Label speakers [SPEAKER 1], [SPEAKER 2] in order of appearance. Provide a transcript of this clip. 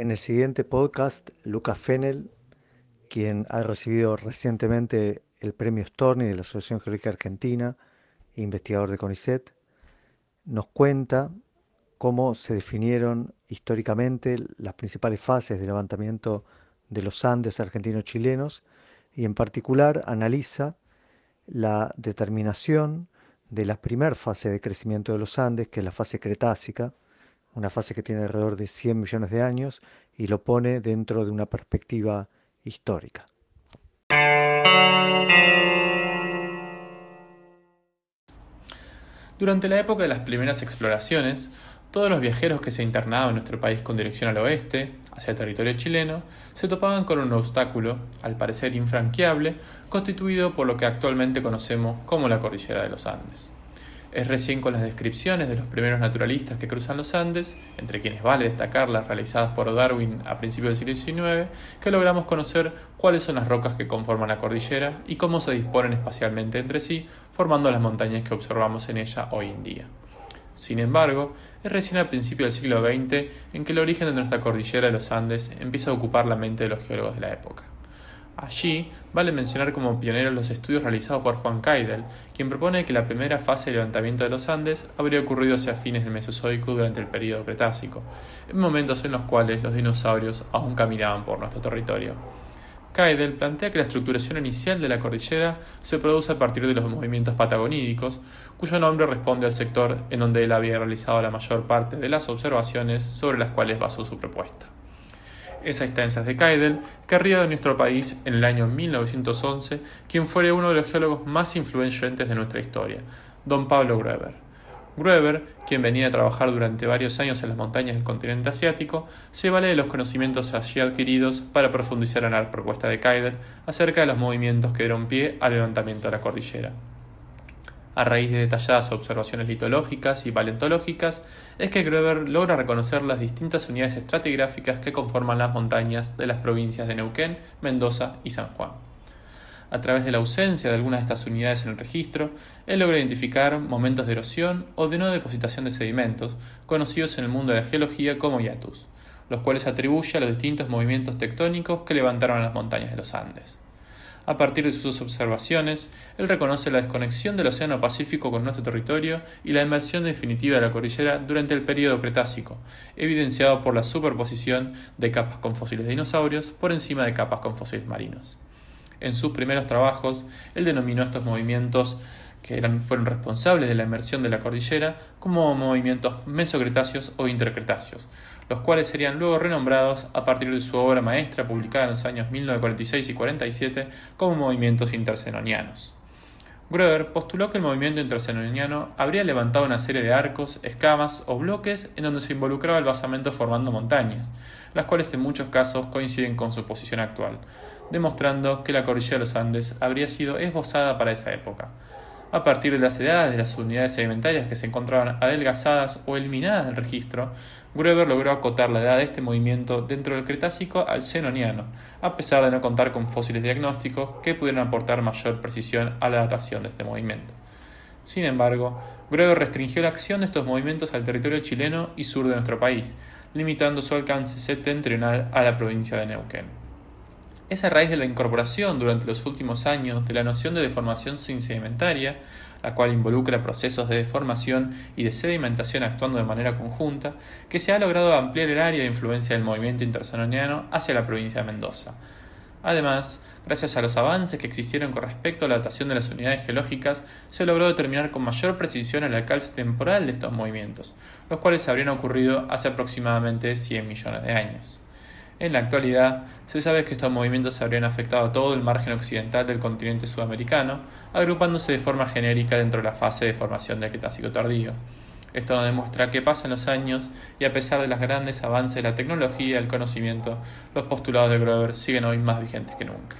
[SPEAKER 1] En el siguiente podcast, Lucas Fennel, quien ha recibido recientemente el premio Storni de la Asociación Geológica Argentina, investigador de CONICET, nos cuenta cómo se definieron históricamente las principales fases del levantamiento de los Andes argentinos-chilenos y en particular analiza la determinación de la primera fase de crecimiento de los Andes, que es la fase cretácica, una fase que tiene alrededor de 100 millones de años, y lo pone dentro de una perspectiva histórica.
[SPEAKER 2] Durante la época de las primeras exploraciones, todos los viajeros que se internaban en nuestro país con dirección al oeste, hacia el territorio chileno, se topaban con un obstáculo, al parecer infranqueable, constituido por lo que actualmente conocemos como la cordillera de los Andes. Es recién con las descripciones de los primeros naturalistas que cruzan los Andes, entre quienes vale destacar las realizadas por Darwin a principios del siglo XIX, que logramos conocer cuáles son las rocas que conforman la cordillera y cómo se disponen espacialmente entre sí, formando las montañas que observamos en ella hoy en día. Sin embargo, es recién al principio del siglo XX en que el origen de nuestra cordillera de los Andes empieza a ocupar la mente de los geólogos de la época. Allí vale mencionar como pioneros los estudios realizados por Juan Caidel, quien propone que la primera fase de levantamiento de los Andes habría ocurrido hacia fines del Mesozoico durante el período Cretácico, en momentos en los cuales los dinosaurios aún caminaban por nuestro territorio. Caidel plantea que la estructuración inicial de la cordillera se produce a partir de los movimientos patagonídicos, cuyo nombre responde al sector en donde él había realizado la mayor parte de las observaciones sobre las cuales basó su propuesta esa instancia de Keidel, que arriba de nuestro país en el año 1911 quien fue uno de los geólogos más influyentes de nuestra historia, don Pablo Grueber. Grueber, quien venía a trabajar durante varios años en las montañas del continente asiático, se vale de los conocimientos allí adquiridos para profundizar en la propuesta de Keidel acerca de los movimientos que dieron pie al levantamiento de la cordillera a raíz de detalladas observaciones litológicas y paleontológicas, es que Gruber logra reconocer las distintas unidades estratigráficas que conforman las montañas de las provincias de Neuquén, Mendoza y San Juan. A través de la ausencia de algunas de estas unidades en el registro, él logra identificar momentos de erosión o de no depositación de sedimentos, conocidos en el mundo de la geología como hiatus, los cuales atribuye a los distintos movimientos tectónicos que levantaron las montañas de los Andes. A partir de sus observaciones, él reconoce la desconexión del Océano Pacífico con nuestro territorio y la inmersión definitiva de la cordillera durante el período Cretácico, evidenciado por la superposición de capas con fósiles de dinosaurios por encima de capas con fósiles marinos. En sus primeros trabajos, él denominó estos movimientos que fueron responsables de la inmersión de la cordillera como movimientos mesocretáceos o intercretáceos, los cuales serían luego renombrados a partir de su obra maestra publicada en los años 1946 y 47 como movimientos intercenonianos. Grover postuló que el movimiento intercenoniano habría levantado una serie de arcos, escamas o bloques en donde se involucraba el basamento formando montañas, las cuales en muchos casos coinciden con su posición actual, demostrando que la cordillera de los Andes habría sido esbozada para esa época a partir de las edades de las unidades sedimentarias que se encontraban adelgazadas o eliminadas del registro, Gruber logró acotar la edad de este movimiento dentro del Cretácico al Cenoniano, a pesar de no contar con fósiles diagnósticos que pudieran aportar mayor precisión a la datación de este movimiento. Sin embargo, Gruber restringió la acción de estos movimientos al territorio chileno y sur de nuestro país, limitando su alcance septentrional a la provincia de Neuquén. Es a raíz de la incorporación durante los últimos años de la noción de deformación sin sedimentaria, la cual involucra procesos de deformación y de sedimentación actuando de manera conjunta, que se ha logrado ampliar el área de influencia del movimiento intersanoniano hacia la provincia de Mendoza. Además, gracias a los avances que existieron con respecto a la datación de las unidades geológicas, se logró determinar con mayor precisión el alcance temporal de estos movimientos, los cuales habrían ocurrido hace aproximadamente 100 millones de años. En la actualidad, se sabe que estos movimientos habrían afectado todo el margen occidental del continente sudamericano, agrupándose de forma genérica dentro de la fase de formación del Cretácico tardío. Esto nos demuestra que pasan los años y a pesar de los grandes avances de la tecnología y el conocimiento, los postulados de Grover siguen hoy más vigentes que nunca.